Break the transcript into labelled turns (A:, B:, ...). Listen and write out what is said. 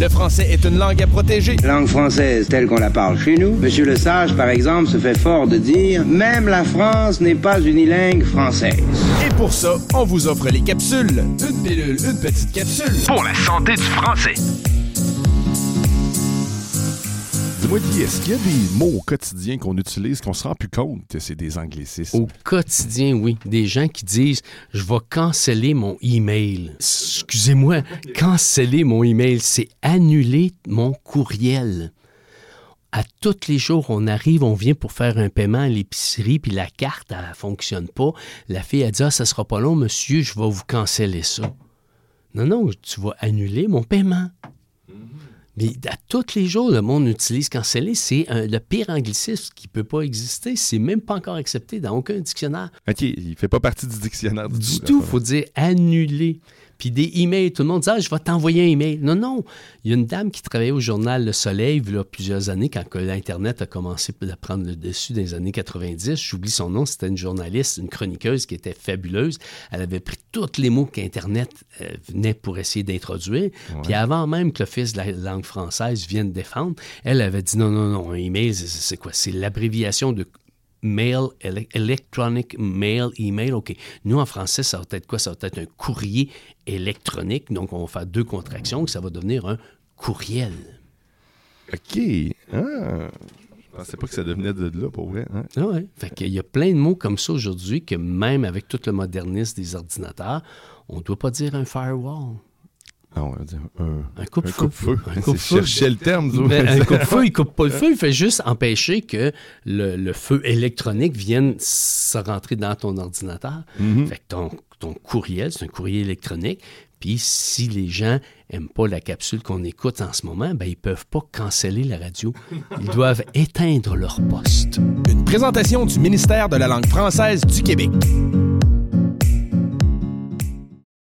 A: Le français est une langue à protéger.
B: Langue française telle qu'on la parle chez nous. Monsieur Le Sage, par exemple, se fait fort de dire Même la France n'est pas unilingue française.
A: Et pour ça, on vous offre les capsules. Une pilule, une petite capsule.
C: Pour la santé du français.
D: Est-ce qu'il y a des mots au quotidien qu'on utilise qu'on se rend plus compte que c'est des anglicismes?
E: Au quotidien, oui. Des gens qui disent Je vais canceller mon email. Excusez-moi, canceller mon email, c'est annuler mon courriel. À tous les jours, on arrive, on vient pour faire un paiement à l'épicerie, puis la carte, elle ne fonctionne pas. La fille a dit Ah, ça sera pas long, monsieur, je vais vous canceller ça. Non, non, tu vas annuler mon paiement. Mais à tous les jours, le monde utilise canceller. C'est le pire anglicisme qui ne peut pas exister. C'est même pas encore accepté dans aucun dictionnaire.
D: OK, il fait pas partie du dictionnaire du,
E: Du
D: tout.
E: tout, il faut dire annuler. Puis des emails, tout le monde dit ah, je vais t'envoyer un email. Non, non. Il y a une dame qui travaillait au journal Le Soleil il y a plusieurs années, quand l'Internet a commencé à prendre le dessus dans les années 90. J'oublie son nom, c'était une journaliste, une chroniqueuse qui était fabuleuse. Elle avait pris tous les mots qu'Internet euh, venait pour essayer d'introduire. Puis avant même que l'Office de la langue française vienne défendre, elle avait dit non, non, non, un email, c'est quoi? C'est l'abréviation de mail, ele- electronic mail, email. OK. Nous, en français, ça va être quoi? Ça va être un courrier électronique. Donc, on va faire deux contractions, ça va devenir un courriel.
D: OK. Ah, je pensais pas que ça devenait de là, pour vrai. hein.
E: Ah ouais. Fait qu'il y a plein de mots comme ça aujourd'hui que même avec tout le modernisme des ordinateurs, on ne doit pas dire un firewall.
D: Ah, on va dire un,
E: Un coupe-feu.
D: un coupe-feu. Le terme.
E: Ben, un coupe-feu, il coupe pas le feu, il fait juste empêcher que le, le feu électronique vienne se rentrer dans ton ordinateur. Fait que ton, ton courriel, c'est un courrier électronique. Puis si les gens aiment pas la capsule qu'on écoute en ce moment, ben ils peuvent pas canceller la radio. Ils doivent éteindre leur poste.
A: Une présentation du ministère de la langue française du Québec.